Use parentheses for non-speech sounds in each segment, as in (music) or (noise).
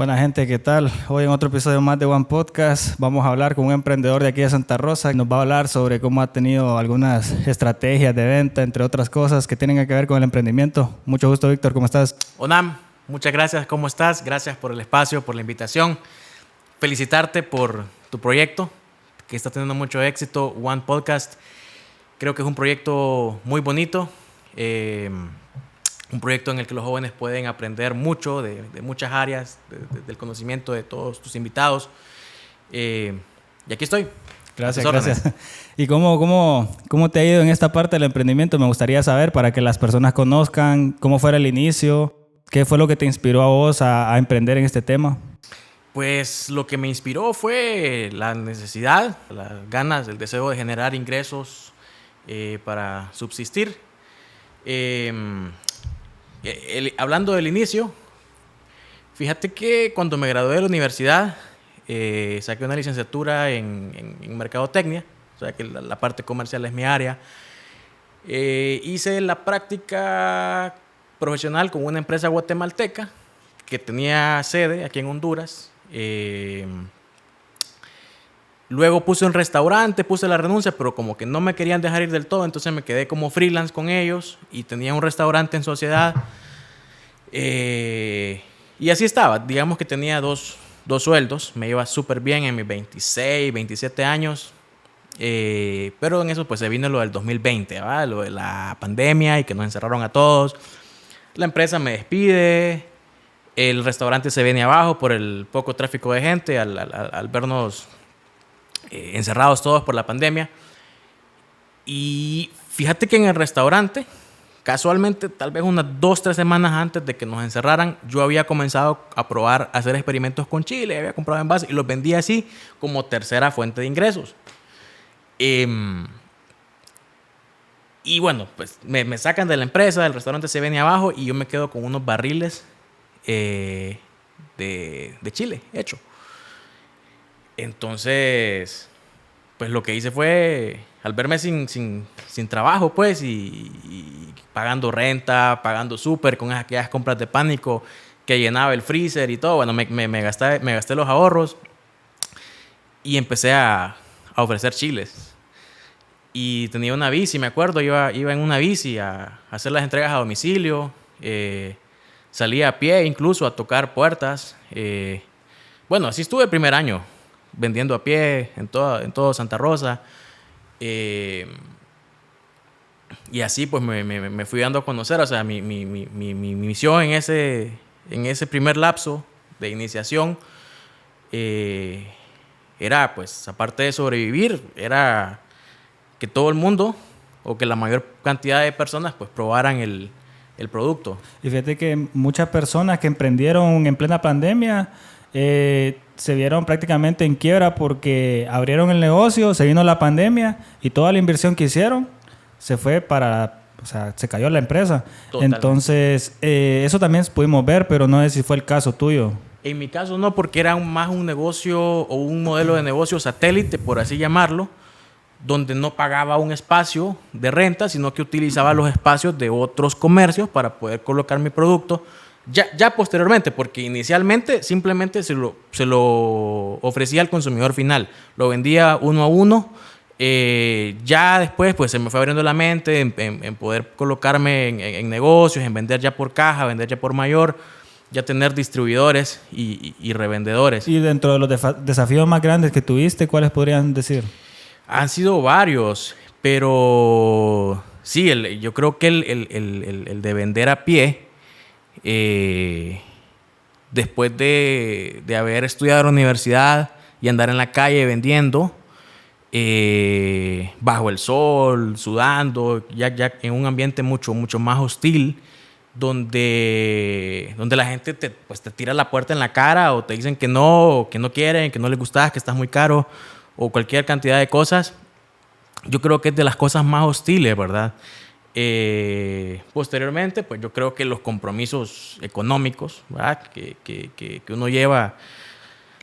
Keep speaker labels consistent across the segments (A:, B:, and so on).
A: Buena gente, ¿qué tal? Hoy en otro episodio más de One Podcast vamos a hablar con un emprendedor de aquí de Santa Rosa. Nos va a hablar sobre cómo ha tenido algunas estrategias de venta, entre otras cosas que tienen que ver con el emprendimiento. Mucho gusto, Víctor, ¿cómo estás?
B: Onam, muchas gracias, ¿cómo estás? Gracias por el espacio, por la invitación. Felicitarte por tu proyecto, que está teniendo mucho éxito, One Podcast. Creo que es un proyecto muy bonito. Eh, un proyecto en el que los jóvenes pueden aprender mucho de, muchas áreas, del conocimiento de todos tus invitados. Eh, y aquí estoy.
A: Gracias, gracias. (laughs) ¿Y cómo, cómo, cómo te ha ido en esta parte del emprendimiento? Me gustaría saber para que las personas conozcan cómo fue el inicio, qué fue lo que te inspiró a vos a, emprender en este tema.
B: Pues lo que me inspiró fue la necesidad, las ganas, el deseo de generar ingresos eh, para subsistir. Eh, hablando del inicio, fíjate que cuando me gradué de la universidad, eh, saqué una licenciatura en, mercadotecnia, o sea que la, parte comercial es mi área. Eh, hice la práctica profesional con una empresa guatemalteca que tenía sede aquí en Honduras. Eh, luego puse un restaurante, puse la renuncia, pero como que no me querían dejar ir del todo, entonces me quedé como freelance con ellos y tenía un restaurante en sociedad. Eh, y así estaba, digamos que tenía dos, dos sueldos, me iba súper bien en mis 26, 27 años, eh, pero en eso pues se vino lo del 2020, lo de la pandemia y que nos encerraron a todos. La empresa me despide, el restaurante se viene abajo por el poco tráfico de gente al, vernos eh, encerrados todos por la pandemia. Y fíjate que en el restaurante Casualmente, tal vez unas dos, tres semanas antes de que nos encerraran, yo había comenzado a probar, a hacer experimentos con chile, había comprado envases y los vendía así como tercera fuente de ingresos. Em, y bueno, pues me, sacan de la empresa, el restaurante se viene abajo y yo me quedo con unos barriles eh, de, de chile hecho. Entonces, pues lo que hice fue, al verme sin, sin, sin trabajo, pues, y, pagando renta, pagando súper, con aquellas compras de pánico que llenaba el freezer y todo, bueno, me, gasté, me gasté los ahorros y empecé a, a, ofrecer chiles. Y tenía una bici, me acuerdo, iba, iba en una bici a, hacer las entregas a domicilio, eh, salía a pie incluso a tocar puertas. Eh, bueno, así estuve el primer año vendiendo a pie en todo, en todo Santa Rosa. Eh, y así pues me, me, fui dando a conocer, o sea, mi, mi, mi, mi, misión en ese, en ese primer lapso de iniciación eh, era pues, aparte de sobrevivir, era que todo el mundo o que la mayor cantidad de personas pues probaran el, el producto.
A: Y fíjate que muchas personas que emprendieron en plena pandemia, eh, se vieron prácticamente en quiebra porque abrieron el negocio, se vino la pandemia y toda la inversión que hicieron se fue para, o sea, se cayó la empresa. Entonces, eh, eso también pudimos ver, pero no sé si fue el caso tuyo.
B: En mi caso no, porque era más un negocio o un modelo de negocio satélite, por así llamarlo, donde no pagaba un espacio de renta, sino que utilizaba los espacios de otros comercios para poder colocar mi producto ya, ya posteriormente, porque inicialmente simplemente se lo, se lo ofrecía al consumidor final. Lo vendía uno a uno. Eh, ya después pues se me fue abriendo la mente en, poder colocarme en, negocios, en vender ya por caja, vender ya por mayor, ya tener distribuidores y, revendedores.
A: Y dentro de los desafíos más grandes que tuviste, ¿cuáles podrían decir?
B: Han sido varios, pero sí, el, yo creo que el, el, el de vender a pie eh, después de, haber estudiado en la universidad y andar en la calle vendiendo, eh, bajo el sol, sudando, ya, ya en un ambiente mucho, mucho más hostil, donde, donde la gente te, pues, te tira la puerta en la cara o te dicen que no, que no quieren, que no les gustas, que estás muy caro o cualquier cantidad de cosas. Yo creo que es de las cosas más hostiles, ¿verdad? Eh, posteriormente, pues yo creo que los compromisos económicos, Que, que, que, uno lleva,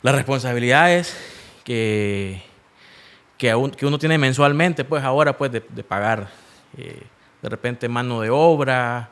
B: las responsabilidades que, que, uno tiene mensualmente, pues ahora pues de, pagar eh, de repente mano de obra,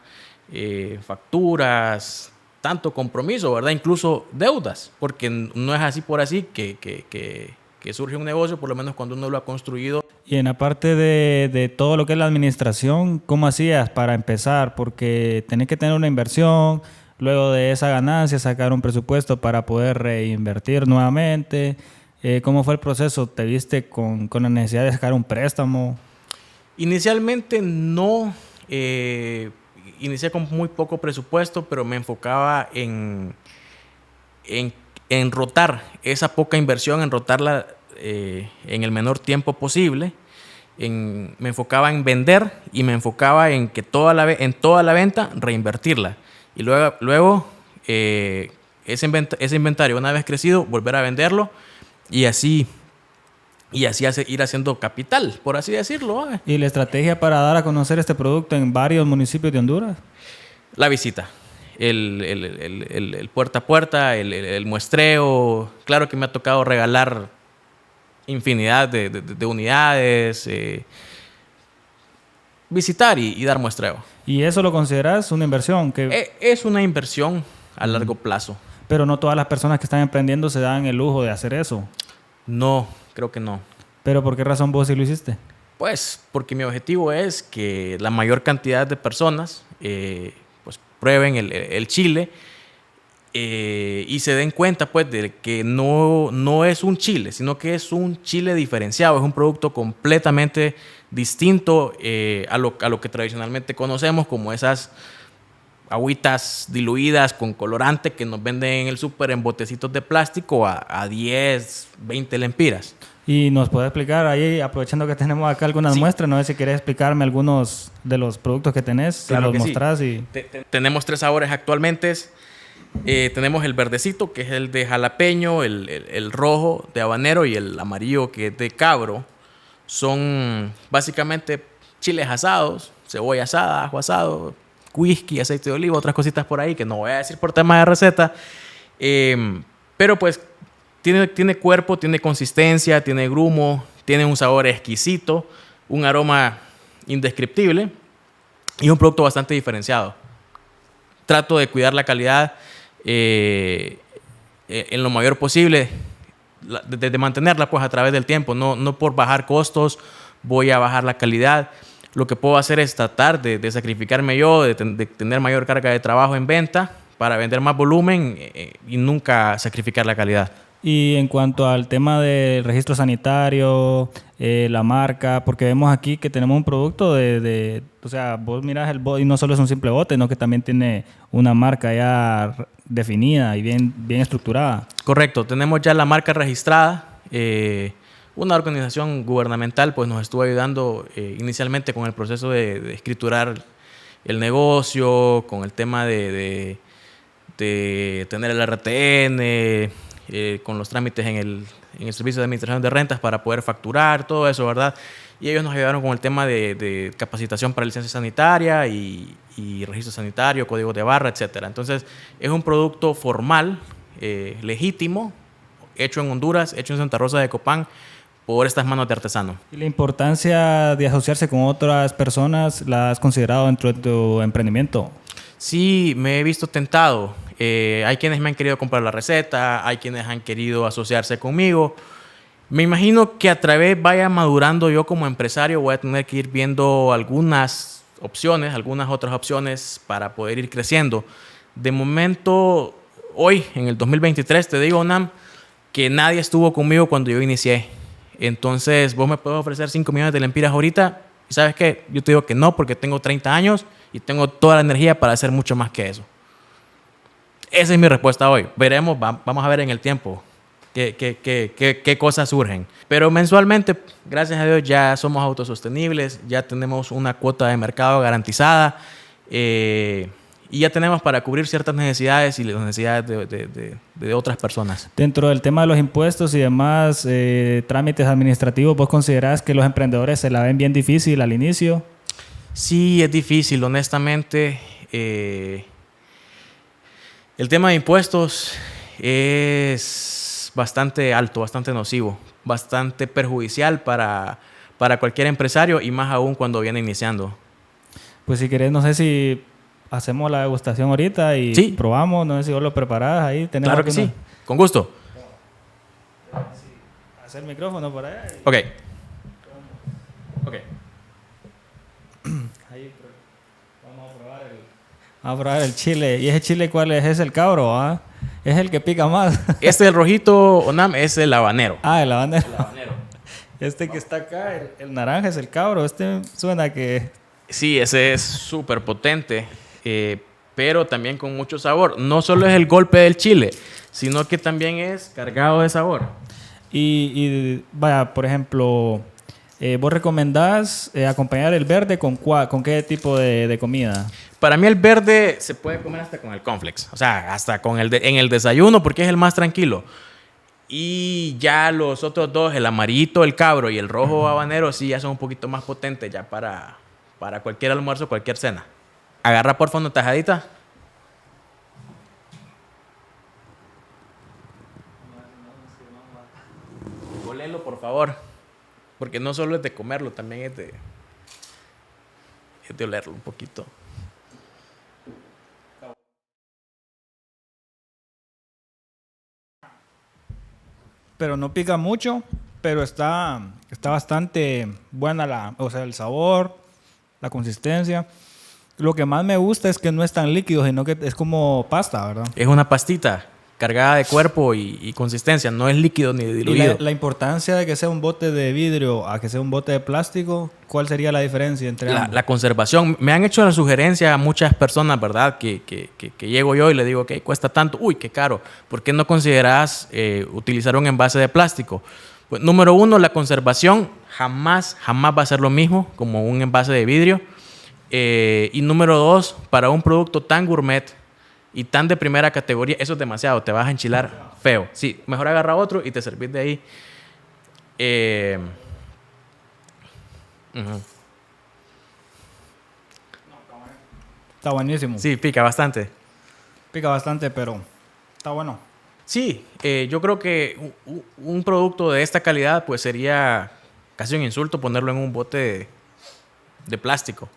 B: eh, facturas, tanto compromiso, ¿verdad? Incluso deudas, porque no es así por así que, que, que, que surge un negocio, por lo menos cuando uno lo ha construido.
A: Y en la parte de, de, todo lo que es la administración, ¿cómo hacías para empezar? Porque tenés que tener una inversión, luego de esa ganancia sacar un presupuesto para poder reinvertir nuevamente. Eh, ¿Cómo fue el proceso? ¿Te viste con, con, la necesidad de sacar un préstamo?
B: Inicialmente no. Eh, inicié con muy poco presupuesto, pero me enfocaba en, en, en rotar esa poca inversión, en rotarla eh, en el menor tiempo posible. En, me enfocaba en vender y me enfocaba en que toda la, en toda la venta reinvertirla. Y luego, luego eh, ese, ese inventario, una vez crecido, volver a venderlo y así y así hace, ir haciendo capital, por así decirlo.
A: ¿Y la estrategia para dar a conocer este producto en varios municipios de Honduras?
B: La visita, el, el, el, puerta a puerta, el, muestreo. Claro que me ha tocado regalar infinidad de, de, unidades, eh, visitar y, y, dar muestreo.
A: ¿Y eso lo consideras una inversión? Que...
B: E, es una inversión a largo plazo.
A: Pero no todas las personas que están emprendiendo se dan el lujo de hacer eso.
B: No, creo que no.
A: ¿Pero por qué razón vos sí lo hiciste?
B: Pues porque mi objetivo es que la mayor cantidad de personas eh, pues prueben el, el chile eh, y se den cuenta pues de que no, no es un chile, sino que es un chile diferenciado, es un producto completamente distinto eh, a, lo, a lo que tradicionalmente conocemos como esas agüitas diluidas con colorante que nos venden en el súper en botecitos de plástico a, a, 10, 20 lempiras.
A: Y nos puede explicar ahí, aprovechando que tenemos acá algunas sí. muestras, no sé si quieres explicarme algunos de los productos que tenés,
B: claro
A: si los
B: que
A: mostrás.
B: Sí.
A: Y...
B: Te, te, tenemos tres sabores actualmente. Eh, tenemos el verdecito, que es el de jalapeño, el, el, el, rojo de habanero y el amarillo, que es de cabro. Son básicamente chiles asados, cebolla asada, ajo asado, whisky, aceite de oliva, otras cositas por ahí que no voy a decir por tema de receta. Eh, pero pues tiene, tiene cuerpo, tiene consistencia, tiene grumo, tiene un sabor exquisito, un aroma indescriptible y un producto bastante diferenciado. Trato de cuidar la calidad eh, en lo mayor posible, de, mantenerla pues a través del tiempo, no, no por bajar costos voy a bajar la calidad lo que puedo hacer es tratar de, sacrificarme yo, de, de, tener mayor carga de trabajo en venta para vender más volumen eh, y nunca sacrificar la calidad.
A: Y en cuanto al tema del registro sanitario, eh, la marca, porque vemos aquí que tenemos un producto de, de, o sea, vos mirás el bote y no solo es un simple bote, sino que también tiene una marca ya definida y bien, bien estructurada.
B: Correcto, tenemos ya la marca registrada. Eh, una organización gubernamental pues nos estuvo ayudando eh, inicialmente con el proceso de, escriturar el negocio, con el tema de, de, de tener el RTN, eh, con los trámites en el, en el Servicio de Administración de Rentas para poder facturar, todo eso, ¿verdad? Y ellos nos ayudaron con el tema de, capacitación para licencia sanitaria y, y, registro sanitario, código de barra, etc. Entonces, es un producto formal, eh, legítimo, hecho en Honduras, hecho en Santa Rosa de Copán, por estas manos de artesano.
A: ¿Y la importancia de asociarse con otras personas la has considerado dentro de tu emprendimiento?
B: Sí, me he visto tentado. Eh, hay quienes me han querido comprar la receta, hay quienes han querido asociarse conmigo. Me imagino que a través vaya madurando yo como empresario, voy a tener que ir viendo algunas opciones, algunas otras opciones para poder ir creciendo. De momento, hoy, en el 2023, te digo, Nam, que nadie estuvo conmigo cuando yo inicié. Entonces, vos me puedes ofrecer 5 millones de lempiras ahorita. ¿Y sabes qué? Yo te digo que no, porque tengo 30 años y tengo toda la energía para hacer mucho más que eso. Esa es mi respuesta hoy. Veremos, vamos a ver en el tiempo qué, qué, qué, qué, cosas surgen. Pero mensualmente, gracias a Dios, ya somos autosostenibles, ya tenemos una cuota de mercado garantizada. Eh, y ya tenemos para cubrir ciertas necesidades y las necesidades de, de, de, otras personas.
A: Dentro del tema de los impuestos y demás eh, trámites administrativos, ¿vos considerás que los emprendedores se la ven bien difícil al inicio?
B: Sí, es difícil, honestamente. Eh, el tema de impuestos es bastante alto, bastante nocivo, bastante perjudicial para, para cualquier empresario y más aún cuando viene iniciando.
A: Pues si querés, no sé si hacemos la degustación ahorita y
B: Sí.
A: probamos. No sé si vos lo preparás ahí. Tenemos
B: Claro que sí. Con gusto.
A: Hacer el micrófono por allá. y-.
B: Ok.
A: Ahí, pero vamos a probar el... Vamos a probar el chile. ¿Y ese chile cuál es? Es el cabro, ¿ah? Es el que pica más. (laughs)
B: Este del rojito Onam es el habanero.
A: ah, el habanero.
B: habanero. (laughs)
A: Este que está acá, el, el naranja es el cabro. Este suena que...
B: Sí, ese es súper potente, eh, pero también con mucho sabor. No solo es el golpe del chile, sino que también es cargado de sabor.
A: Y, y, vaya, por ejemplo, eh, ¿vos recomendás eh, acompañar el verde con, cua- con qué tipo de, de comida?
B: Para mí el verde se puede comer hasta con el cornflakes, o sea, hasta con el de- en el desayuno porque es el más tranquilo. Y ya los otros dos, el amarillito, el cabro y el rojo habanero, sí ya son un poquito más potentes ya para, para cualquier almuerzo, cualquier cena. Agarra por fondo tajadita. Olelo, por favor. Porque no solo es de comerlo, también es de, es de olerlo un poquito.
A: Pero no pica mucho, pero está, está bastante buena la, o sea, el sabor, la consistencia. Lo que más me gusta es que no es tan líquido, sino que es como pasta, ¿verdad?
B: Es una pastita cargada de cuerpo y, y consistencia, no es líquido ni
A: Y
B: diluido.
A: la, la importancia de que sea un bote de vidrio a que sea un bote de plástico, ¿cuál sería la diferencia entre
B: La,
A: ambos?
B: la conservación. Me han hecho la sugerencia a muchas personas, ¿verdad? Que, que- que- que llego yo y le digo, que cuesta tanto. Uy, qué caro. ¿Por qué no consideras eh, utilizar un envase de plástico? Pues, número uno, la conservación jamás, jamás va a ser lo mismo como un envase de vidrio. Eh, y número dos, para un producto tan gourmet y tan de primera categoría, eso es demasiado, te vas a enchilar feo. Sí, mejor agarra otro y te servís de ahí. Eh, ujú.
A: Está buenísimo.
B: Sí, pica bastante.
A: Pica bastante, pero está bueno.
B: Sí, eh, yo creo que un producto de esta calidad pues sería casi un insulto ponerlo en un bote de, de plástico.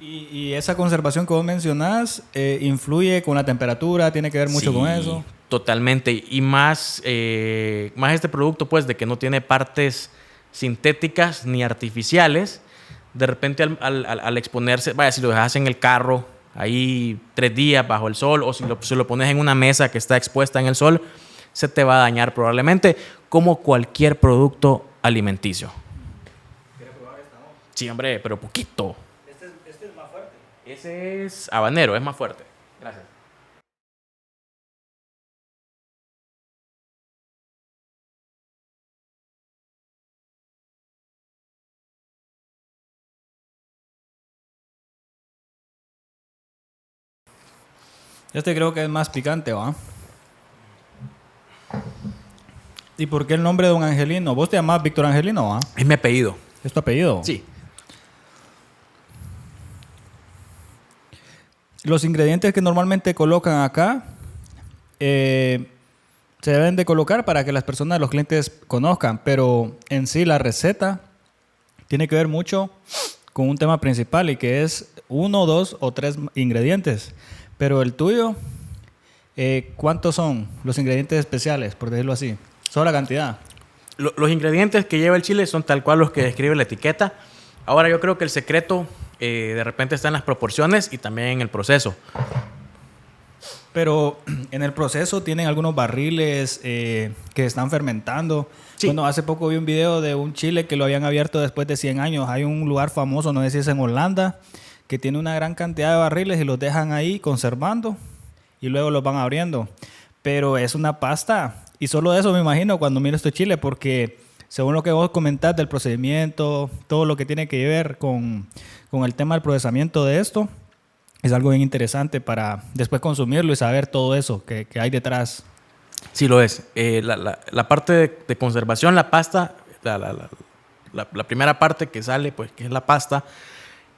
A: Y, y esa conservación que vos mencionás eh, influye con la temperatura, tiene que ver mucho
B: Sí,
A: con eso.
B: Totalmente. Y más, eh, más este producto pues de que no tiene partes sintéticas ni artificiales. De repente al, al- al- exponerse, vaya, si lo dejas en el carro ahí tres días bajo el sol o si lo, si lo pones en una mesa que está expuesta en el sol, se te va a dañar probablemente como cualquier producto alimenticio. Sí, hombre, pero poquito. Este es, más fuerte. Ese es habanero, es más fuerte. Gracias.
A: Este creo que es más picante, ¿va? ¿Y por qué el nombre de Don Angelino? Vos te llamás Víctor Angelino, ¿va?
B: Es mi apellido.
A: ¿Es tu apellido?
B: Sí.
A: Los ingredientes que normalmente colocan acá eh, se deben de colocar para que las personas, los clientes conozcan, pero en sí la receta tiene que ver mucho con un tema principal y que es uno, dos o tres ingredientes. Pero el tuyo, eh, ¿cuántos son los ingredientes especiales, por decirlo así? Solo la cantidad.
B: Lo- los ingredientes que lleva el chile son tal cual los que describe la etiqueta. Ahora yo creo que el secreto eh, de repente está en las proporciones y también en el proceso.
A: Pero (clears throat) en el proceso tienen algunos barriles eh, que están fermentando.
B: Sí.
A: Bueno, hace poco vi un video de un chile que lo habían abierto después de 100 años. Hay un lugar famoso, no sé si es en Holanda, que tiene una gran cantidad de barriles y los dejan ahí conservando y luego los van abriendo. Pero es una pasta y solo eso me imagino cuando miro este chile porque según lo que vos comentás del procedimiento, todo lo que tiene que ver con, con el tema del procesamiento de esto, es algo bien interesante para después consumirlo y saber todo eso que, que hay detrás.
B: Sí lo es. Eh, la, la- la parte de, de conservación, la pasta, la, la- primera parte que sale, pues que es la pasta,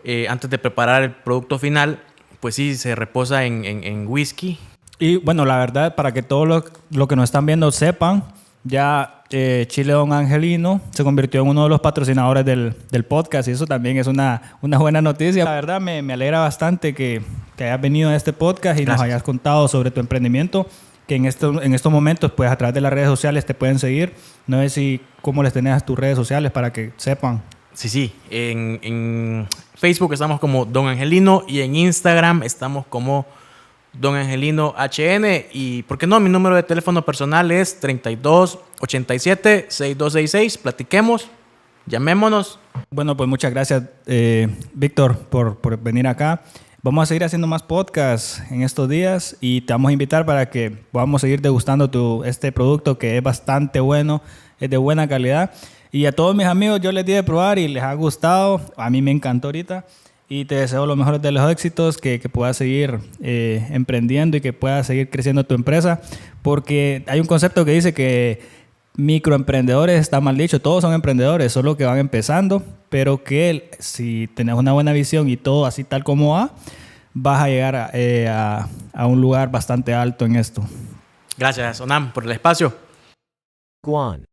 B: eh, antes de preparar el producto final, pues sí, se reposa en, en- en whisky.
A: Y bueno, la verdad, para que todos los lo que nos están viendo sepan, ya eh, Chile Don Angelino se convirtió en uno de los patrocinadores del, del podcast y eso también es una, una, buena noticia. La verdad me, me alegra bastante que, que, hayas venido a este podcast y nos hayas contado sobre tu emprendimiento que en, esto, en estos momentos pues a través de las redes sociales te pueden seguir. No sé si cómo les tenés tus redes sociales para que sepan.
B: Sí, sí. En, en Facebook estamos como Don Angelino y en Instagram estamos como Don Angelino HN. Y, ¿por qué no? Mi número de teléfono personal es 3287 6266. Platiquemos, llamémonos.
A: Bueno, pues muchas gracias, eh, Víctor, por, por venir acá. Vamos a seguir haciendo más podcasts en estos días y te vamos a invitar para que podamos seguir degustando tu, este producto que es bastante bueno, es de buena calidad. Y a todos mis amigos yo les di de probar y les ha gustado. A mí me encantó ahorita y te deseo lo mejor de los éxitos, que, que puedas seguir eh, emprendiendo y que puedas seguir creciendo tu empresa, porque hay un concepto que dice que microemprendedores está mal dicho, todos son emprendedores, solo que van empezando, pero que si tenés una buena visión y todo así tal como va, vas a llegar a, eh, a, a un lugar bastante alto en esto.
B: Gracias, Onam, por el espacio. Guan.